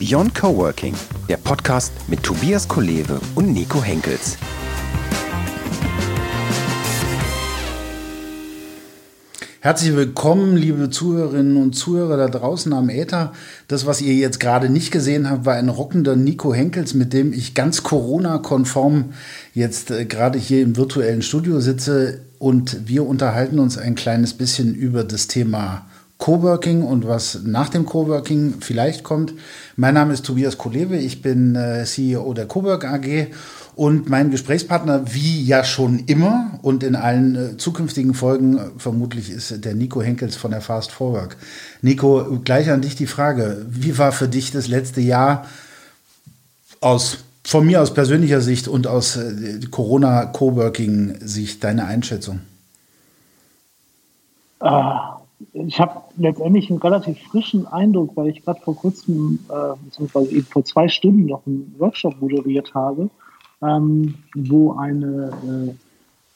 Beyond Coworking, der Podcast mit Tobias Kolewe und Nico Henkels. Herzlich willkommen, liebe Zuhörerinnen und Zuhörer da draußen am Äther. Das, was ihr jetzt gerade nicht gesehen habt, war ein rockender Nico Henkels, mit dem ich ganz Corona-konform jetzt äh, gerade hier im virtuellen Studio sitze. Und wir unterhalten uns ein kleines bisschen über das Thema Coworking und was nach dem Coworking vielleicht kommt. Mein Name ist Tobias Kolewe, ich bin äh, CEO der Cowork AG und mein Gesprächspartner, wie ja schon immer und in allen äh, zukünftigen Folgen, äh, vermutlich ist der Nico Henkels von der Fast Forward. Nico, gleich an dich die Frage. Wie war für dich das letzte Jahr aus, von mir aus persönlicher Sicht und aus äh, Corona-Coworking-Sicht deine Einschätzung? Ah, ich habe letztendlich einen relativ frischen Eindruck, weil ich gerade vor kurzem, äh, beziehungsweise eben vor zwei Stunden noch einen Workshop moderiert habe ähm, wo eine äh,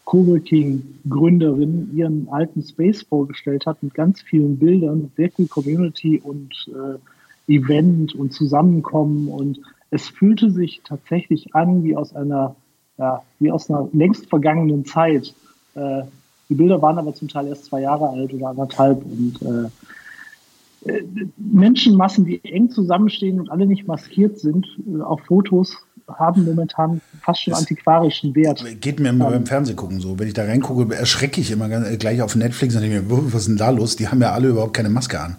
Coworking-Gründerin ihren alten Space vorgestellt hat mit ganz vielen Bildern, sehr viel Community und äh, Event und Zusammenkommen und es fühlte sich tatsächlich an wie aus einer, ja, wie aus einer längst vergangenen Zeit. Äh, die Bilder waren aber zum Teil erst zwei Jahre alt oder anderthalb und äh, äh Menschenmassen, die eng zusammenstehen und alle nicht maskiert sind, äh, auf Fotos haben momentan fast schon das antiquarischen Wert. Geht mir immer beim ähm, Fernsehen gucken so. Wenn ich da reingucke, erschrecke ich immer äh, gleich auf Netflix und denke mir, was ist denn da los? Die haben ja alle überhaupt keine Maske an.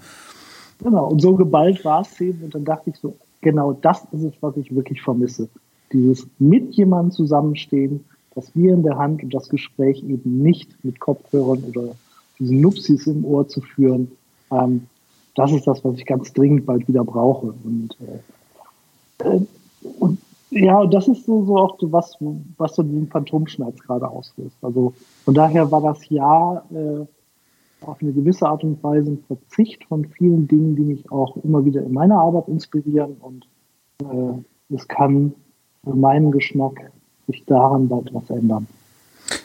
Genau, und so geballt war es eben. Und dann dachte ich so, genau das ist es, was ich wirklich vermisse. Dieses mit jemandem zusammenstehen, das Bier in der Hand und das Gespräch eben nicht mit Kopfhörern oder diesen Nupsis im Ohr zu führen. Ähm, das ist das, was ich ganz dringend bald wieder brauche. Und, äh, äh und ja, das ist so, so auch so was, was so diesen Phantomschmerz gerade auslöst. Also von daher war das Jahr äh, auf eine gewisse Art und Weise ein Verzicht von vielen Dingen, die mich auch immer wieder in meiner Arbeit inspirieren und äh, es kann für meinen Geschmack sich daran bald was ändern.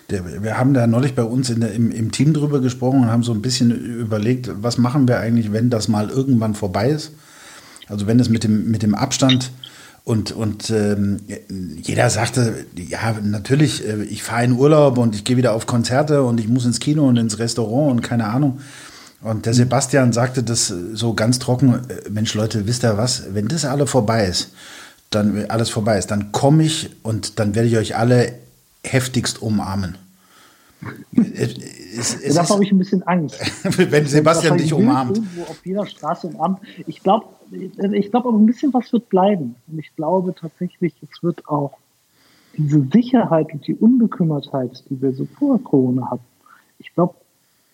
Wir haben da neulich bei uns der, im, im, Team drüber gesprochen und haben so ein bisschen überlegt, was machen wir eigentlich, wenn das mal irgendwann vorbei ist? Also wenn es mit dem, mit dem Abstand und, und ähm, jeder sagte, ja, natürlich, äh, ich fahre in Urlaub und ich gehe wieder auf Konzerte und ich muss ins Kino und ins Restaurant und keine Ahnung. Und der Sebastian sagte das so ganz trocken, äh, Mensch Leute, wisst ihr was, wenn das alles vorbei ist, dann alles vorbei ist, dann komme ich und dann werde ich euch alle heftigst umarmen. Es, es da habe ich ein bisschen Angst. wenn Sebastian dich umarmt. Irgendwo auf jeder Straße umarmt. Ich glaube, ich glaube aber ein bisschen was wird bleiben. Und ich glaube tatsächlich, es wird auch diese Sicherheit und die Unbekümmertheit, die wir so vor Corona hatten, ich glaube,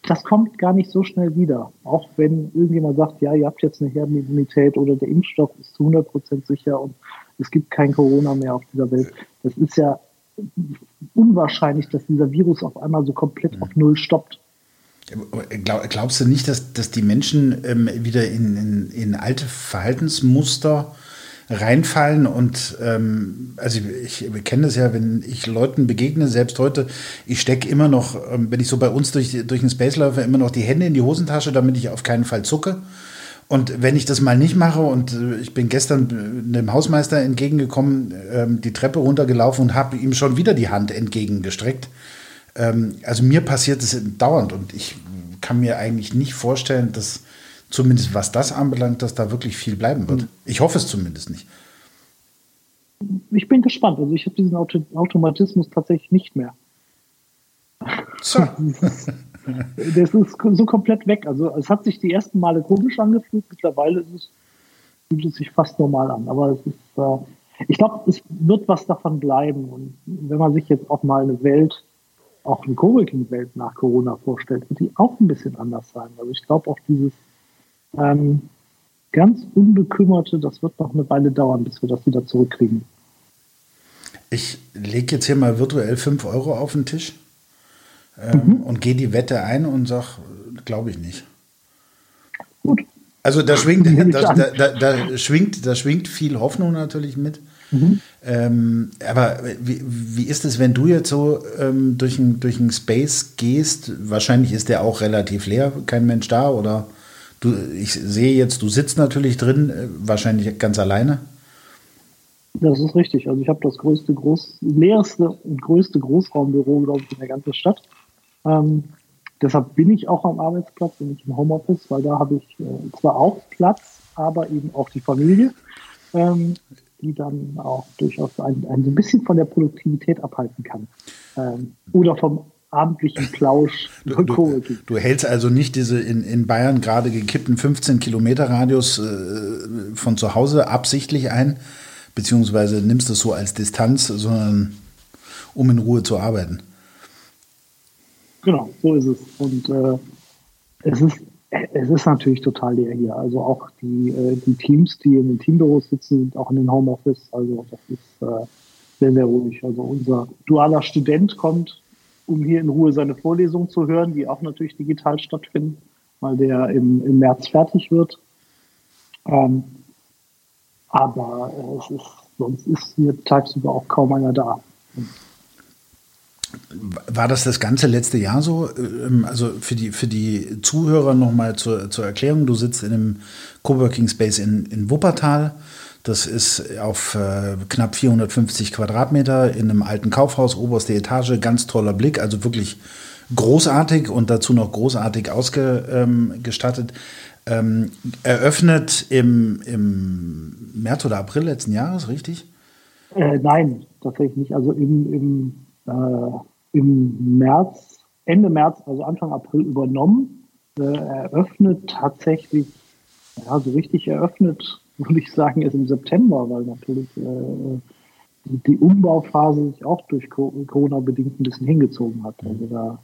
das kommt gar nicht so schnell wieder. Auch wenn irgendjemand sagt, ja, ihr habt jetzt eine Herdenimmunität oder der Impfstoff ist zu 100 Prozent sicher und es gibt kein Corona mehr auf dieser Welt. Das ist ja unwahrscheinlich, dass dieser Virus auf einmal so komplett auf Null stoppt. Glaubst du nicht, dass, dass die Menschen ähm, wieder in, in, in, alte Verhaltensmuster reinfallen? Und ähm, also ich, ich kenne das ja, wenn ich Leuten begegne, selbst heute, ich stecke immer noch, ähm, wenn ich so bei uns durch, durch den Space laufe, immer noch die Hände in die Hosentasche, damit ich auf keinen Fall zucke. Und wenn ich das mal nicht mache und äh, ich bin gestern einem Hausmeister entgegengekommen, ähm, die Treppe runtergelaufen und habe ihm schon wieder die Hand entgegengestreckt, ähm, also mir passiert es dauernd und ich kann mir eigentlich nicht vorstellen, dass zumindest was das anbelangt, dass da wirklich viel bleiben wird. Mhm. Ich hoffe es zumindest nicht. Ich bin gespannt. Also ich habe diesen Auto Automatismus tatsächlich nicht mehr. So. das ist so komplett weg. Also es hat sich die ersten Male komisch angefühlt, mittlerweile es, fühlt es sich fast normal an. Aber es ist, äh, ich glaube, es wird was davon bleiben. Und wenn man sich jetzt auch mal eine Welt auch eine Coworking-Welt nach Corona vorstellt, wird die auch ein bisschen anders sein. Also ich glaube auch dieses ähm, ganz Unbekümmerte, das wird noch eine Weile dauern, bis wir das wieder zurückkriegen. Ich lege jetzt hier mal virtuell 5 Euro auf den Tisch ähm, mhm. und gehe die Wette ein und sage, glaube ich nicht. Gut. Also da schwingt, da, da, da, schwingt, da schwingt viel Hoffnung natürlich mit. Mhm. Ähm, aber wie, wie ist es, wenn du jetzt so ähm, durch einen durch Space gehst? Wahrscheinlich ist der auch relativ leer, kein Mensch da oder Du, ich sehe jetzt, du sitzt natürlich drin, äh, wahrscheinlich ganz alleine. Das ist richtig. Also ich habe das größte, groß, leerste und größte Großraumbüro, glaube ich, in der ganzen Stadt. Ähm, deshalb bin ich auch am Arbeitsplatz und nicht im Homeoffice, weil da habe ich äh, zwar auch Platz, aber eben auch die Familie, ähm, die dann auch durchaus ein, ein, bisschen von der Produktivität abhalten kann. Ähm, oder vom abendlichen Plausch. Du, du, du, hältst also nicht diese in, in Bayern gerade gekippten 15 Kilometer Radius äh, von zu Hause absichtlich ein, beziehungsweise nimmst es so als Distanz, sondern um in Ruhe zu arbeiten. Genau, so ist es. Und äh, es ist es ist natürlich total leer hier. Also auch die, äh, die Teams, die in den Teambüros sitzen, sind auch in den Homeoffice. Also das ist äh, sehr, sehr ruhig. Also unser dualer Student kommt, um hier in Ruhe seine Vorlesungen zu hören, die auch natürlich digital stattfinden, weil der im, im März fertig wird. Ähm, aber äh, es ist, sonst ist hier tagsüber auch kaum einer da. War das das ganze letzte Jahr so? Ähm, also für die, für die Zuhörer nochmal zur, zur Erklärung, du sitzt in einem Coworking Space in, in Wuppertal. Das ist auf äh, knapp 450 Quadratmeter in einem alten Kaufhaus, oberste Etage, ganz toller Blick, also wirklich großartig und dazu noch großartig ausgestattet. Ähm, eröffnet im, im März oder April letzten Jahres, richtig? Äh, nein, tatsächlich nicht. Also im, im im März, Ende März, also Anfang April übernommen, äh, eröffnet tatsächlich, ja, so richtig eröffnet, würde ich sagen, ist im September, weil natürlich äh, die, die Umbauphase sich auch durch Corona bedingt ein bisschen hingezogen hat. Also da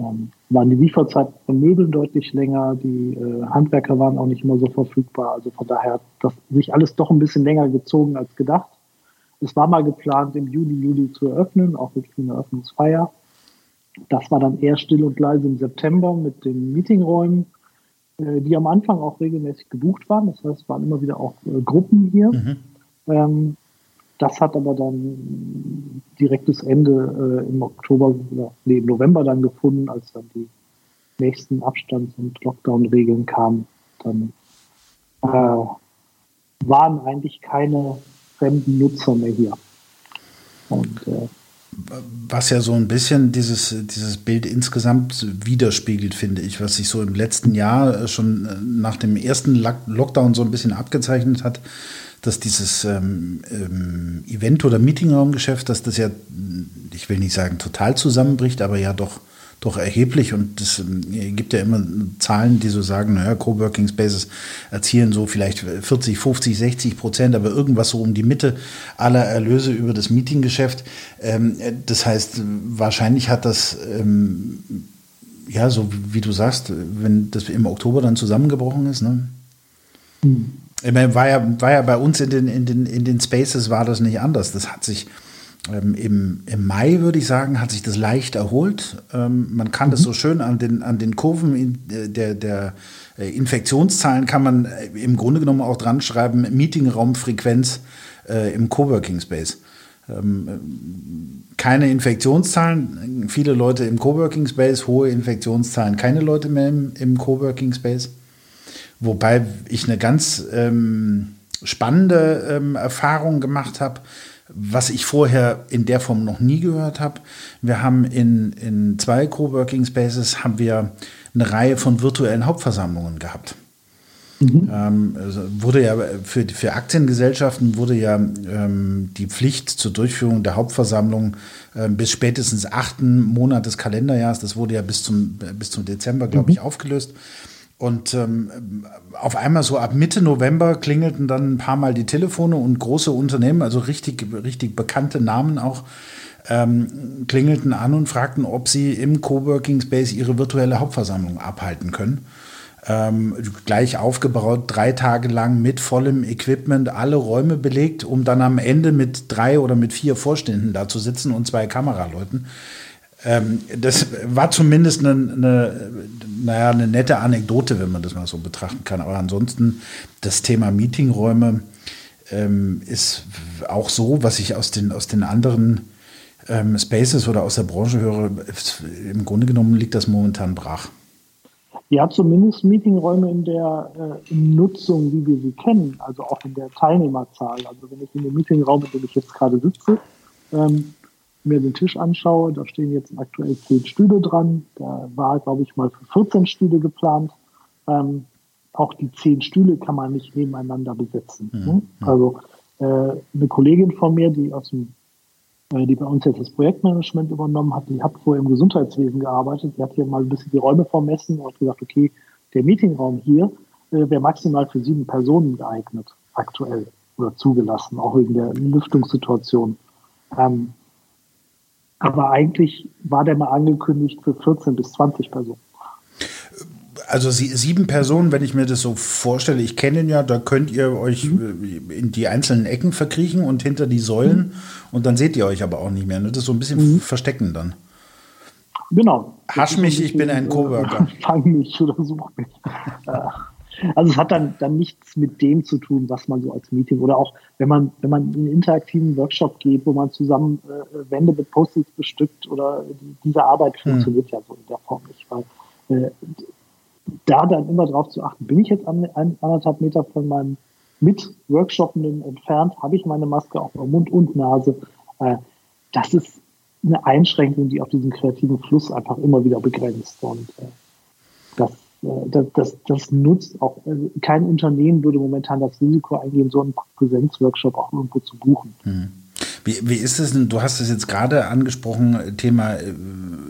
ähm, waren die Lieferzeiten von Möbeln deutlich länger, die äh, Handwerker waren auch nicht immer so verfügbar. Also von daher hat das sich alles doch ein bisschen länger gezogen als gedacht. Es war mal geplant, im Juni, Juli zu eröffnen, auch mit einer Eröffnungsfeier. Das war dann eher still und leise im September mit den Meetingräumen, äh, die am Anfang auch regelmäßig gebucht waren. Das heißt, es waren immer wieder auch äh, Gruppen hier. Mhm. Ähm, das hat aber dann direktes Ende äh, im Oktober, nee, im November dann gefunden, als dann die nächsten Abstands- und Lockdown-Regeln kamen. Dann äh, waren eigentlich keine fremden Nutzer mehr hier. Und, äh, was ja so ein bisschen dieses, dieses Bild insgesamt widerspiegelt, finde ich, was sich so im letzten Jahr schon äh, nach dem ersten Lockdown so ein bisschen abgezeichnet hat, dass dieses ähm, ähm, Event- oder Meetingraumgeschäft, dass das ja, ich will nicht sagen total zusammenbricht, aber ja doch doch erheblich und es äh, gibt ja immer Zahlen, die so sagen, naja, Coworking Spaces erzielen so vielleicht 40, 50, 60 Prozent, aber irgendwas so um die Mitte aller Erlöse über das Meetinggeschäft. Ähm, das heißt, wahrscheinlich hat das ähm, ja, so wie du sagst, wenn das im Oktober dann zusammengebrochen ist, ne? Mhm. Ich meine, war ja, war ja bei uns in den, in, den, in den Spaces war das nicht anders. Das hat sich ähm, im, Im Mai, würde ich sagen, hat sich das leicht erholt. Ähm, man kann mhm. das so schön an den, an den Kurven in, äh, der, der äh, Infektionszahlen kann man äh, im Grunde genommen auch dran schreiben, Meetingraumfrequenz äh, im Coworking Space. Ähm, keine Infektionszahlen, viele Leute im Coworking Space, hohe Infektionszahlen, keine Leute mehr im, im Coworking Space. Wobei ich eine ganz ähm, spannende ähm, Erfahrung gemacht habe was ich vorher in der Form noch nie gehört habe. Wir haben in, in zwei Coworking Spaces haben wir eine Reihe von virtuellen Hauptversammlungen gehabt. Mhm. Ähm, also wurde ja für, für Aktiengesellschaften wurde ja ähm, die Pflicht zur Durchführung der Hauptversammlung äh, bis spätestens achten Monat des Kalenderjahres, das wurde ja bis zum, bis zum Dezember, glaube ich, mhm. aufgelöst. Und ähm, auf einmal so ab Mitte November klingelten dann ein paar Mal die Telefone und große Unternehmen, also richtig, richtig bekannte Namen auch, ähm, klingelten an und fragten, ob sie im Coworking Space ihre virtuelle Hauptversammlung abhalten können. Ähm, gleich aufgebaut, drei Tage lang mit vollem Equipment, alle Räume belegt, um dann am Ende mit drei oder mit vier Vorständen da zu sitzen und zwei Kameraleuten. Ähm, das war zumindest eine, eine, naja, eine nette Anekdote, wenn man das mal so betrachten kann. Aber ansonsten das Thema Meetingräume ähm, ist auch so, was ich aus den, aus den anderen ähm, Spaces oder aus der Branche höre, im Grunde genommen liegt das momentan brach. Ja, zumindest Meetingräume in der äh, in Nutzung, wie wir sie kennen, also auch in der Teilnehmerzahl. Also wenn ich in dem Meetingraum, in dem ich jetzt gerade sitze, ähm, mir den Tisch anschaue, da stehen jetzt aktuell zehn Stühle dran. Da war, glaube ich, mal für 14 Stühle geplant. Ähm, auch die zehn Stühle kann man nicht nebeneinander besetzen. Mhm. Ne? Also äh, eine Kollegin von mir, die aus dem äh, die bei uns jetzt das Projektmanagement übernommen hat, die hat vorher im Gesundheitswesen gearbeitet. Die hat hier mal ein bisschen die Räume vermessen und hat gesagt, okay, der Meetingraum hier äh, wäre maximal für sieben Personen geeignet, aktuell oder zugelassen, auch wegen der Lüftungssituation. Ähm, aber eigentlich war der mal angekündigt für 14 bis 20 Personen also sie, sieben Personen, wenn ich mir das so vorstelle, ich kenne ihn ja, da könnt ihr euch mhm. in die einzelnen Ecken verkriechen und hinter die Säulen mhm. und dann seht ihr euch aber auch nicht mehr. Ne? Das ist so ein bisschen mhm. verstecken dann. Genau. Hasch mich, ich bin ein Coworker. Fang mich oder such mich. Also es hat dann, dann nichts mit dem zu tun, was man so als Meeting oder auch wenn man, wenn man in einen interaktiven Workshop geht, wo man zusammen äh, Wände mit Post-its bestückt oder die, diese Arbeit hm. funktioniert ja so in der Form nicht, weil äh, da dann immer darauf zu achten, bin ich jetzt an, ein, anderthalb Meter von meinem Mit-Workshoppenden entfernt, habe ich meine Maske auf Mund und Nase. Äh, das ist eine Einschränkung, die auf diesen kreativen Fluss einfach immer wieder begrenzt. Und äh, das, das, das, das nutzt auch, also kein Unternehmen würde momentan das Risiko eingehen, so einen Präsenzworkshop auch irgendwo zu buchen. Hm. Wie, wie ist es denn, du hast es jetzt gerade angesprochen, Thema äh,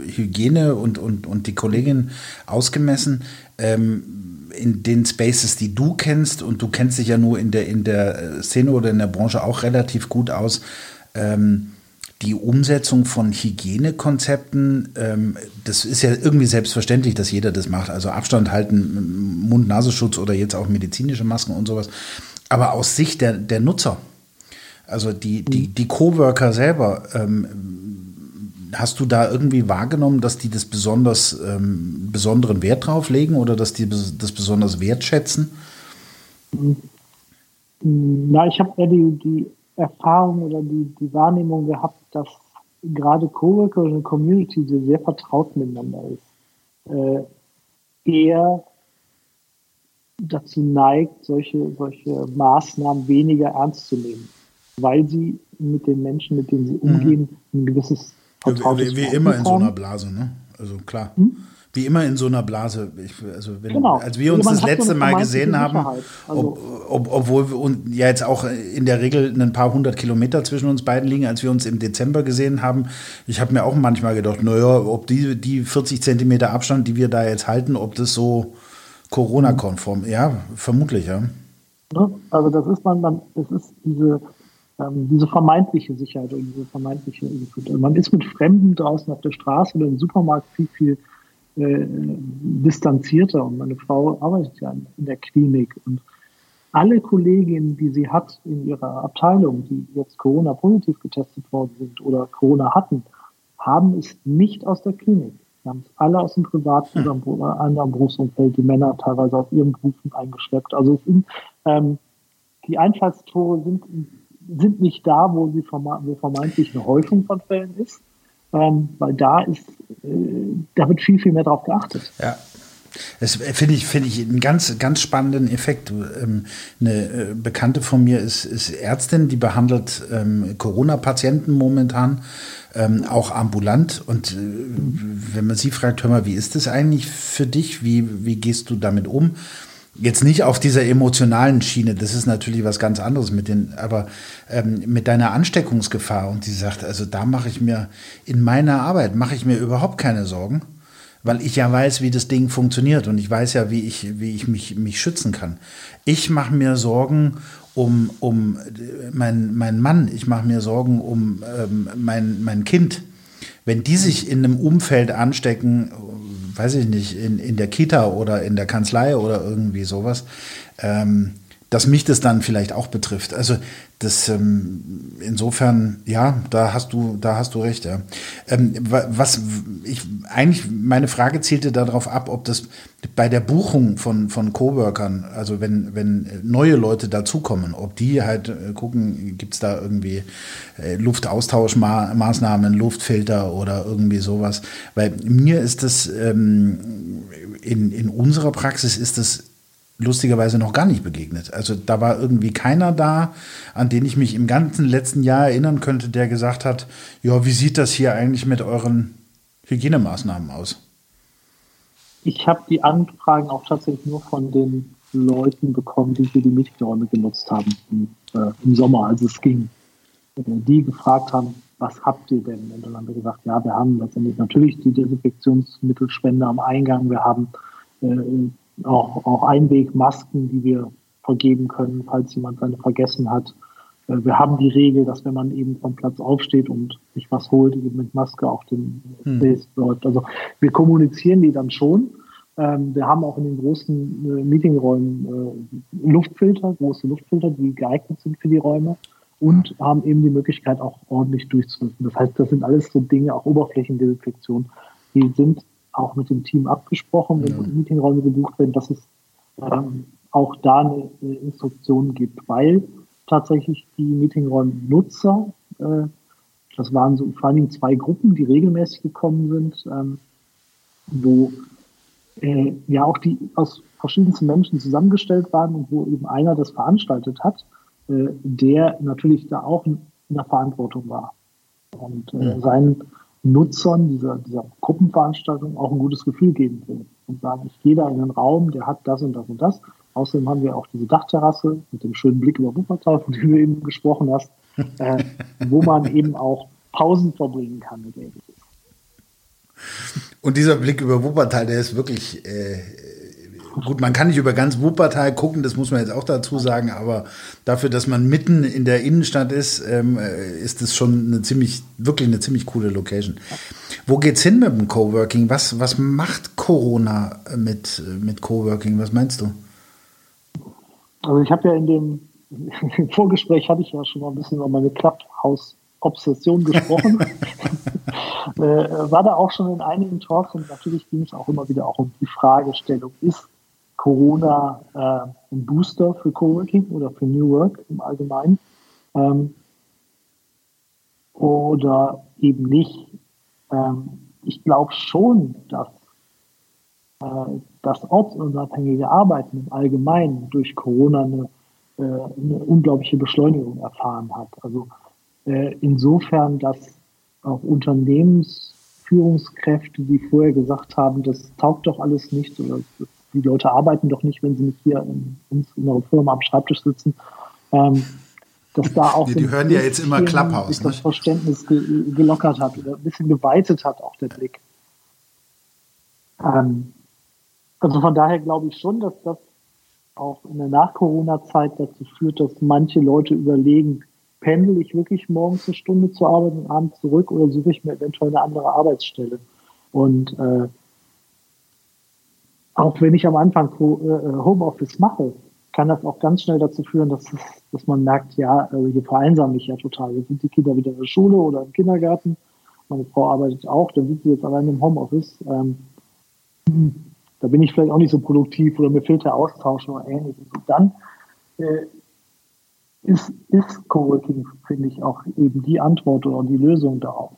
Hygiene und, und, und die Kollegin ausgemessen. Ähm, in den Spaces, die du kennst, und du kennst dich ja nur in der, in der Szene oder in der Branche auch relativ gut aus, ähm, die Umsetzung von Hygienekonzepten, ähm, das ist ja irgendwie selbstverständlich, dass jeder das macht. Also Abstand halten, Mund-Nasenschutz oder jetzt auch medizinische Masken und sowas. Aber aus Sicht der, der Nutzer, also die, die, die Coworker selber, ähm, hast du da irgendwie wahrgenommen, dass die das besonders ähm, besonderen Wert drauf legen oder dass die das besonders wertschätzen? Na, ich habe eher die, die Erfahrung oder die, die Wahrnehmung gehabt, dass gerade Coworker und eine Community, die sehr vertraut miteinander ist, äh, eher dazu neigt, solche, solche Maßnahmen weniger ernst zu nehmen weil sie mit den Menschen, mit denen sie mhm. umgehen, ein gewisses Vertrautes Wie, wie immer in so einer Blase, ne? Also klar. Hm? Wie immer in so einer Blase. Ich, also wenn, genau. Als wir uns das letzte Mal gesehen haben, also ob, ob, obwohl wir uns ja jetzt auch in der Regel ein paar hundert Kilometer zwischen uns beiden liegen, als wir uns im Dezember gesehen haben, ich habe mir auch manchmal gedacht, naja, ob die, die 40 Zentimeter Abstand, die wir da jetzt halten, ob das so Corona-konform, ja, vermutlich, ja. Also das ist man, man das ist diese ähm, diese vermeintliche Sicherheit und diese vermeintliche Man ist mit Fremden draußen auf der Straße oder im Supermarkt viel, viel äh, distanzierter. Und meine Frau arbeitet ja in der Klinik und alle Kolleginnen, die sie hat in ihrer Abteilung, die jetzt Corona positiv getestet worden sind oder Corona hatten, haben es nicht aus der Klinik. Sie haben es alle aus dem privaten hm. oder anderen Berufsumfeld, die Männer teilweise aus ihren Berufen eingeschleppt. Also es sind, ähm, die Einfallstore sind sind nicht da, wo, sie wo vermeintlich eine Häufung von Fällen ist, ähm, weil da ist, äh, da wird viel, viel mehr drauf geachtet. Ja. Das finde ich, finde ich einen ganz, ganz spannenden Effekt. Ähm, eine äh, Bekannte von mir ist, ist Ärztin, die behandelt ähm, Corona-Patienten momentan, ähm, auch ambulant. Und äh, wenn man sie fragt, hör mal, wie ist das eigentlich für dich? Wie, wie gehst du damit um? Jetzt nicht auf dieser emotionalen Schiene, das ist natürlich was ganz anderes mit den, aber ähm, mit deiner Ansteckungsgefahr und sie sagt, also da mache ich mir in meiner Arbeit mache ich mir überhaupt keine Sorgen, weil ich ja weiß, wie das Ding funktioniert und ich weiß ja, wie ich, wie ich mich, mich schützen kann. Ich mache mir Sorgen um, um mein, mein Mann, ich mache mir Sorgen um ähm, mein, mein Kind. Wenn die sich in einem Umfeld anstecken, weiß ich nicht, in, in der Kita oder in der Kanzlei oder irgendwie sowas, ähm, dass mich das dann vielleicht auch betrifft. Also das ähm, insofern, ja, da hast du, da hast du recht, ja. Ähm, was ich eigentlich meine Frage zielte darauf ab, ob das bei der Buchung von, von Coworkern, also wenn, wenn neue Leute dazukommen, ob die halt äh, gucken, gibt es da irgendwie äh, Luftaustauschmaßnahmen, Luftfilter oder irgendwie sowas. Weil mir ist das ähm, in, in unserer Praxis ist das lustigerweise noch gar nicht begegnet. Also da war irgendwie keiner da, an den ich mich im ganzen letzten Jahr erinnern könnte, der gesagt hat, ja, wie sieht das hier eigentlich mit euren Hygienemaßnahmen aus? Ich habe die Anfragen auch tatsächlich nur von den Leuten bekommen, die hier die Meetingräume genutzt haben im, äh, im Sommer, als es ging. Die gefragt haben, was habt ihr denn? Und dann haben wir gesagt, ja, wir haben letztendlich natürlich die Desinfektionsmittelspende am Eingang, wir haben äh, auch, auch Einwegmasken, die wir vergeben können, falls jemand seine vergessen hat. Äh, wir haben die Regel, dass wenn man eben vom Platz aufsteht und sich was holt, eben mit Maske auf den hm. Face läuft. Also wir kommunizieren die dann schon. Ähm, wir haben auch in den großen äh, Meetingräumen äh, Luftfilter, große Luftfilter, die geeignet sind für die Räume und haben eben die Möglichkeit auch ordentlich durchzulüften. Das heißt, das sind alles so Dinge, auch Oberflächendesinfektion, die sind auch mit dem Team abgesprochen, wenn ja. Meetingräume gebucht werden, dass es ähm, auch da eine, eine, Instruktion gibt, weil tatsächlich die Meetingräume-Nutzer, äh, das waren so vor allem zwei Gruppen, die regelmäßig gekommen sind, ähm, wo äh, ja auch die aus verschiedensten Menschen zusammengestellt waren und wo eben einer das veranstaltet hat, äh, der natürlich da auch in der Verantwortung war. Und äh, ja. seinen Nutzern dieser, dieser Gruppenveranstaltung auch ein gutes Gefühl geben will und sagen, ich gehe da in einen Raum, der hat das und das und das. Außerdem haben wir auch diese Dachterrasse mit dem schönen Blick über Wuppertal, von dem du eben gesprochen hast, äh, wo man eben auch Pausen verbringen kann mit ähnliches. Und dieser Blick über Wuppertal, der ist wirklich äh, Gut, man kann nicht über ganz Wuppertal gucken, das muss man jetzt auch dazu sagen, aber dafür, dass man mitten in der Innenstadt ist, ähm, äh, ist es schon eine ziemlich, wirklich eine ziemlich coole Location. Wo geht's hin mit dem Coworking? Was, was macht Corona mit, mit Coworking? Was meinst du? Also ich habe ja in dem Vorgespräch hatte ich ja schon mal ein bisschen über meine Clubhouse-Obsession gesprochen. äh, war da auch schon in einigen Talks und natürlich ging es auch immer wieder auch um die Fragestellung, ist Corona äh, ein Booster für Coworking oder für New Work im Allgemeinen ähm, oder eben nicht. Ähm, ich glaube schon, dass äh, das ortsunabhängige Arbeiten im Allgemeinen durch Corona eine, äh, eine unglaubliche Beschleunigung erfahren hat. Also äh, insofern, dass auch Unternehmensführungskräfte, die vorher gesagt haben, das taugt doch alles nicht oder das die Leute arbeiten doch nicht, wenn sie nicht hier in, in unserer Firma am Schreibtisch sitzen. Ähm, dass da auch die, die hören ja jetzt immer Klapphaus, sich das ne? Verständnis ge gelockert hat oder ein bisschen geweitet hat, auch der Blick. Ähm, also von daher glaube ich schon, dass das auch in der Nach-Corona-Zeit dazu führt, dass manche Leute überlegen, pendel ich wirklich morgens eine Stunde zur Arbeit und abends zurück oder suche ich mir eventuell eine andere Arbeitsstelle? Und äh, auch wenn ich am Anfang äh, Homeoffice mache, kann das auch ganz schnell dazu führen, dass, es, dass man merkt, ja, hier vereinsame ich ja total. Jetzt sind die Kinder wieder in der Schule oder im Kindergarten. Meine Frau arbeitet auch, dann sind sie jetzt allein im Homeoffice. Ähm, da bin ich vielleicht auch nicht so produktiv oder mir fehlt der Austausch oder ähnliches. Und dann äh, ist, ist Coworking, finde ich, auch eben die Antwort oder die Lösung darauf.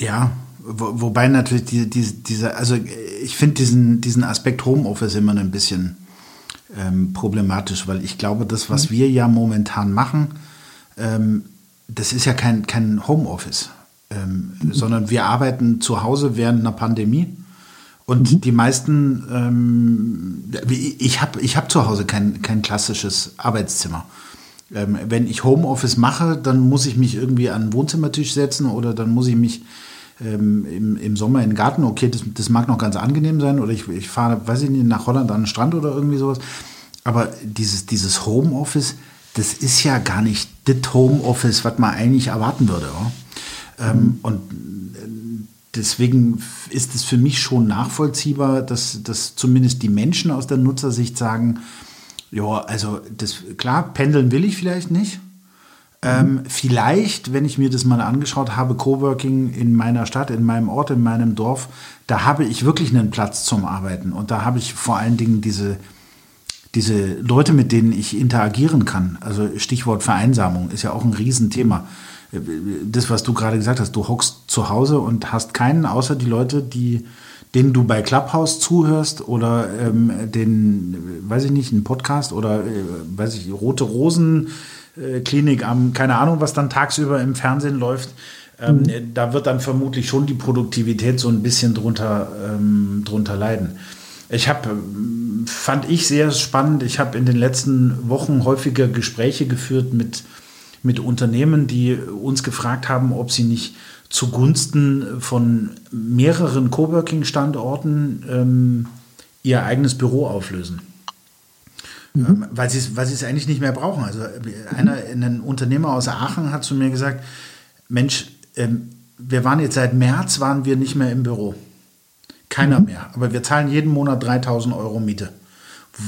Ja, wo, wobei natürlich die, die, diese, also ich finde diesen, diesen Aspekt Homeoffice immer ein bisschen ähm, problematisch, weil ich glaube, das, was mhm. wir ja momentan machen, ähm, das ist ja kein, kein Homeoffice, ähm, mhm. sondern wir arbeiten zu Hause während einer Pandemie. Und mhm. die meisten, ähm, ich habe ich hab zu Hause kein, kein klassisches Arbeitszimmer. Ähm, wenn ich Homeoffice mache, dann muss ich mich irgendwie an den Wohnzimmertisch setzen oder dann muss ich mich ähm, im, im Sommer in den Garten, okay, das, das mag noch ganz angenehm sein, oder ich, ich fahre, weiß ich nicht, nach Holland an den Strand oder irgendwie sowas. Aber dieses, dieses Homeoffice, das ist ja gar nicht das Homeoffice, was man eigentlich erwarten würde. Ja? Ähm, und äh, deswegen ist es für mich schon nachvollziehbar, dass, dass zumindest die Menschen aus der Nutzersicht sagen, ja, also das, klar, pendeln will ich vielleicht nicht. Ähm, vielleicht, wenn ich mir das mal angeschaut habe, Coworking in meiner Stadt, in meinem Ort, in meinem Dorf, da habe ich wirklich einen Platz zum Arbeiten. Und da habe ich vor allen Dingen diese, diese Leute, mit denen ich interagieren kann. Also Stichwort Vereinsamung ist ja auch ein Riesenthema. Das, was du gerade gesagt hast, du hockst zu Hause und hast keinen, außer die Leute, die, denen du bei Clubhouse zuhörst oder ähm, den, weiß ich nicht, einen Podcast oder, äh, weiß ich, Rote Rosen äh, Klinik am, keine Ahnung, was dann tagsüber im Fernsehen läuft. Ähm, mhm. Da wird dann vermutlich schon die Produktivität so ein bisschen drunter, ähm, drunter leiden. Ich habe, ähm, fand ich sehr spannend, ich habe in den letzten Wochen häufiger Gespräche geführt mit, mit Unternehmen, die uns gefragt haben, ob sie nicht zugunsten von mehreren Coworking-Standorten ähm, ihr eigenes Büro auflösen. Mhm. Ähm, weil sie weil es eigentlich nicht mehr brauchen. Also einer, ein Unternehmer aus Aachen hat zu mir gesagt, Mensch, ähm, wir waren jetzt seit März, waren wir nicht mehr im Büro. Keiner mhm. mehr. Aber wir zahlen jeden Monat 3000 Euro Miete.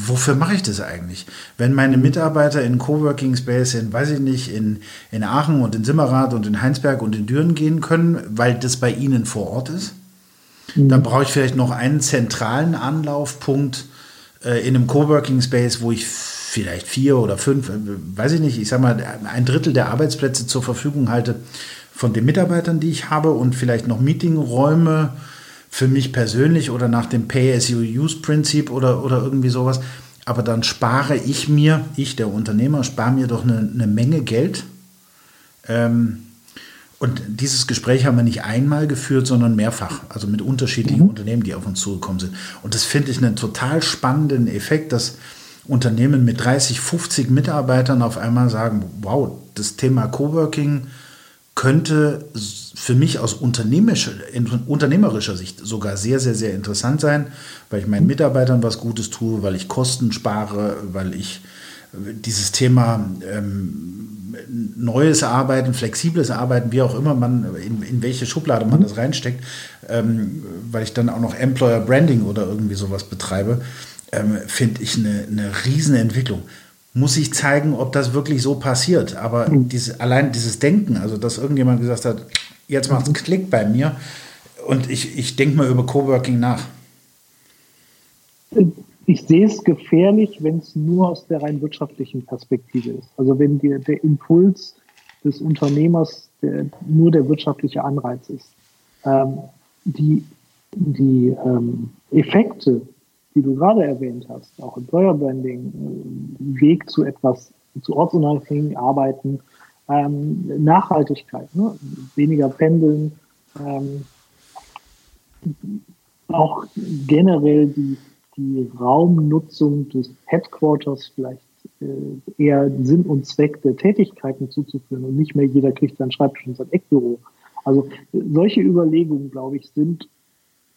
Wofür mache ich das eigentlich? Wenn meine Mitarbeiter in Coworking Space in, weiß ich nicht, in, in Aachen und in Simmerath und in Heinsberg und in Düren gehen können, weil das bei ihnen vor Ort ist, mhm. dann brauche ich vielleicht noch einen zentralen Anlaufpunkt äh, in einem Coworking Space, wo ich vielleicht vier oder fünf, äh, weiß ich nicht, ich sage mal, ein Drittel der Arbeitsplätze zur Verfügung halte von den Mitarbeitern, die ich habe und vielleicht noch Meetingräume für mich persönlich oder nach dem Pay-as-you-use-Prinzip oder, oder irgendwie sowas. Aber dann spare ich mir, ich der Unternehmer, spare mir doch eine, eine Menge Geld. Ähm, und dieses Gespräch haben wir nicht einmal geführt, sondern mehrfach, also mit unterschiedlichen mhm. Unternehmen, die auf uns zugekommen sind. Und das finde ich einen total spannenden Effekt, dass Unternehmen mit 30, 50 Mitarbeitern auf einmal sagen, wow, das Thema Coworking könnte für mich aus unternehmerischer, unternehmerischer Sicht sogar sehr, sehr, sehr interessant sein, weil ich meinen Mitarbeitern was Gutes tue, weil ich Kosten spare, weil ich dieses Thema ähm, neues Arbeiten, flexibles Arbeiten, wie auch immer man, in, in welche Schublade man das reinsteckt, ähm, weil ich dann auch noch Employer Branding oder irgendwie sowas betreibe, ähm, finde ich eine, eine Riesenentwicklung. Muss ich zeigen, ob das wirklich so passiert. Aber mhm. diese, allein dieses Denken, also dass irgendjemand gesagt hat, jetzt macht es einen Klick bei mir und ich, ich denke mal über Coworking nach. Ich sehe es gefährlich, wenn es nur aus der rein wirtschaftlichen Perspektive ist. Also wenn die, der Impuls des Unternehmers der, nur der wirtschaftliche Anreiz ist. Ähm, die die ähm, Effekte, die du gerade erwähnt hast, auch Employer Branding, äh, Weg zu etwas, zu ortsunabhängigen Arbeiten, ähm, Nachhaltigkeit, ne? weniger Pendeln, ähm, auch generell die die Raumnutzung des Headquarters vielleicht äh, eher Sinn und Zweck der Tätigkeiten zuzuführen und nicht mehr jeder kriegt seinen Schreibtisch und sein Eckbüro. Also solche Überlegungen, glaube ich, sind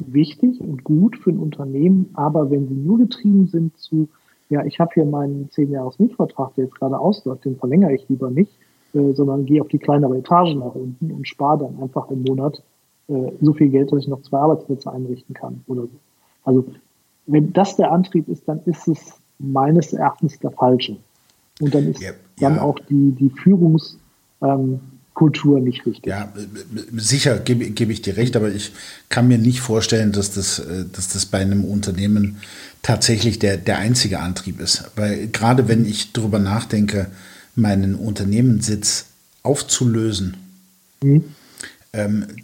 wichtig und gut für ein Unternehmen, aber wenn sie nur getrieben sind zu, ja, ich habe hier meinen 10 Jahres Mietvertrag, der jetzt gerade ausläuft, den verlängere ich lieber nicht, äh, sondern gehe auf die kleinere Etage nach unten und spare dann einfach im Monat äh, so viel Geld, dass ich noch zwei Arbeitsplätze einrichten kann oder so. Also wenn das der Antrieb ist, dann ist es meines Erachtens der falsche. Und dann ist ja, dann ja. auch die, die Führungskultur ähm, nicht richtig. Ja, sicher gebe, gebe ich dir recht, aber ich kann mir nicht vorstellen, dass das, äh, dass das bei einem Unternehmen tatsächlich der, der einzige Antrieb ist. Weil gerade wenn ich darüber nachdenke, meinen Unternehmenssitz aufzulösen, mhm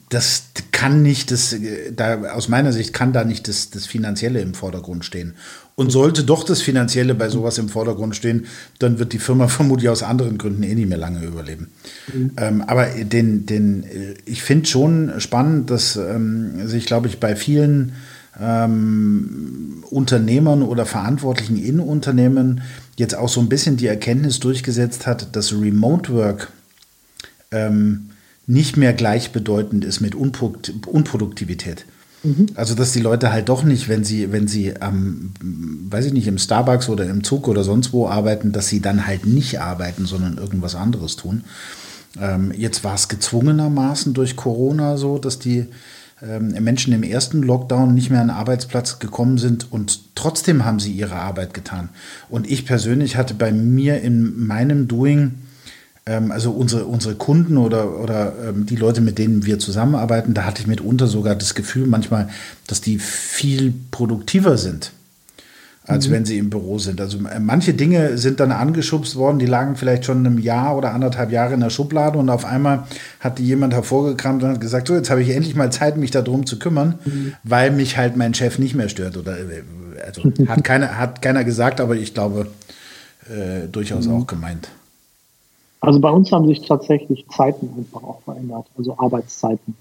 das kann nicht, das, da, aus meiner Sicht kann da nicht das, das Finanzielle im Vordergrund stehen. Und sollte doch das Finanzielle bei sowas im Vordergrund stehen, dann wird die Firma vermutlich aus anderen Gründen eh nicht mehr lange überleben. Mhm. Ähm, aber den, den, ich finde schon spannend, dass ähm, sich, glaube ich, bei vielen ähm, Unternehmern oder Verantwortlichen in Unternehmen jetzt auch so ein bisschen die Erkenntnis durchgesetzt hat, dass Remote Work ähm, nicht mehr gleichbedeutend ist mit Unproduktivität. Mhm. Also, dass die Leute halt doch nicht, wenn sie, wenn sie am, weiß ich nicht, im Starbucks oder im Zug oder sonst wo arbeiten, dass sie dann halt nicht arbeiten, sondern irgendwas anderes tun. Ähm, jetzt war es gezwungenermaßen durch Corona so, dass die ähm, Menschen im ersten Lockdown nicht mehr an den Arbeitsplatz gekommen sind und trotzdem haben sie ihre Arbeit getan. Und ich persönlich hatte bei mir in meinem Doing, also unsere, unsere Kunden oder, oder ähm, die Leute, mit denen wir zusammenarbeiten, da hatte ich mitunter sogar das Gefühl manchmal, dass die viel produktiver sind als mhm. wenn sie im Büro sind. Also äh, manche Dinge sind dann angeschubst worden, die lagen vielleicht schon ein Jahr oder anderthalb Jahre in der Schublade und auf einmal hat die jemand hervorgekramt und hat gesagt, so jetzt habe ich endlich mal Zeit, mich darum zu kümmern, mhm. weil mich halt mein Chef nicht mehr stört. Oder äh, also hat keiner, hat keiner gesagt, aber ich glaube äh, durchaus mhm. auch gemeint. Also bei uns haben sich tatsächlich Zeiten einfach auch verändert, also Arbeitszeiten.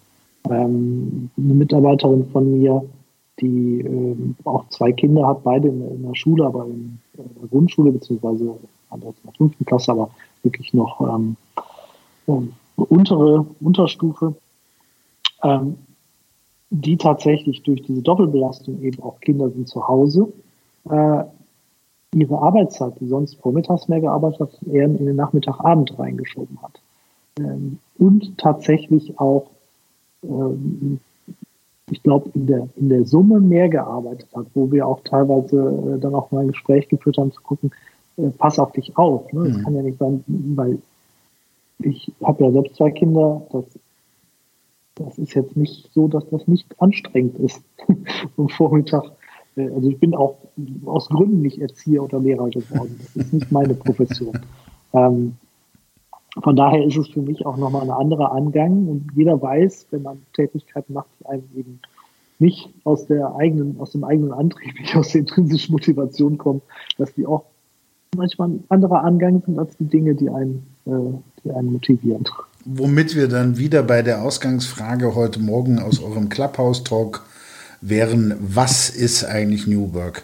Ähm, eine Mitarbeiterin von mir die äh, auch zwei Kinder hat, beide in, in der Schule, aber in, der Grundschule, beziehungsweise in der fünften Klasse, aber wirklich noch ähm, ähm, untere Unterstufe, ähm, die tatsächlich durch diese Doppelbelastung eben auch Kinder sind zu Hause, äh, ihre Arbeitszeit, die sonst vormittags mehr gearbeitet hat, eher in den Nachmittagabend reingeschoben hat. Ähm, und tatsächlich auch ähm, ich glaube, in der, in der Summe mehr gearbeitet hat, wo wir auch teilweise äh, dann auch mal ein Gespräch geführt haben, zu gucken, äh, pass auf dich auf. Ne? Das mhm. kann ja nicht sein, weil ich habe ja selbst zwei Kinder, das, das ist jetzt nicht so, dass das nicht anstrengend ist am Vormittag. Äh, also ich bin auch aus Gründen nicht Erzieher oder Lehrer geworden. Das ist nicht meine Profession. Ähm, von daher ist es für mich auch nochmal ein anderer Angang und jeder weiß, wenn man Tätigkeiten macht, die einem eben nicht aus der eigenen, aus dem eigenen Antrieb, nicht aus der intrinsischen Motivation kommen, dass die auch manchmal ein anderer Angang sind als die Dinge, die einen, äh, die einen motivieren. Womit wir dann wieder bei der Ausgangsfrage heute Morgen aus eurem Clubhouse-Talk wären, was ist eigentlich New Work?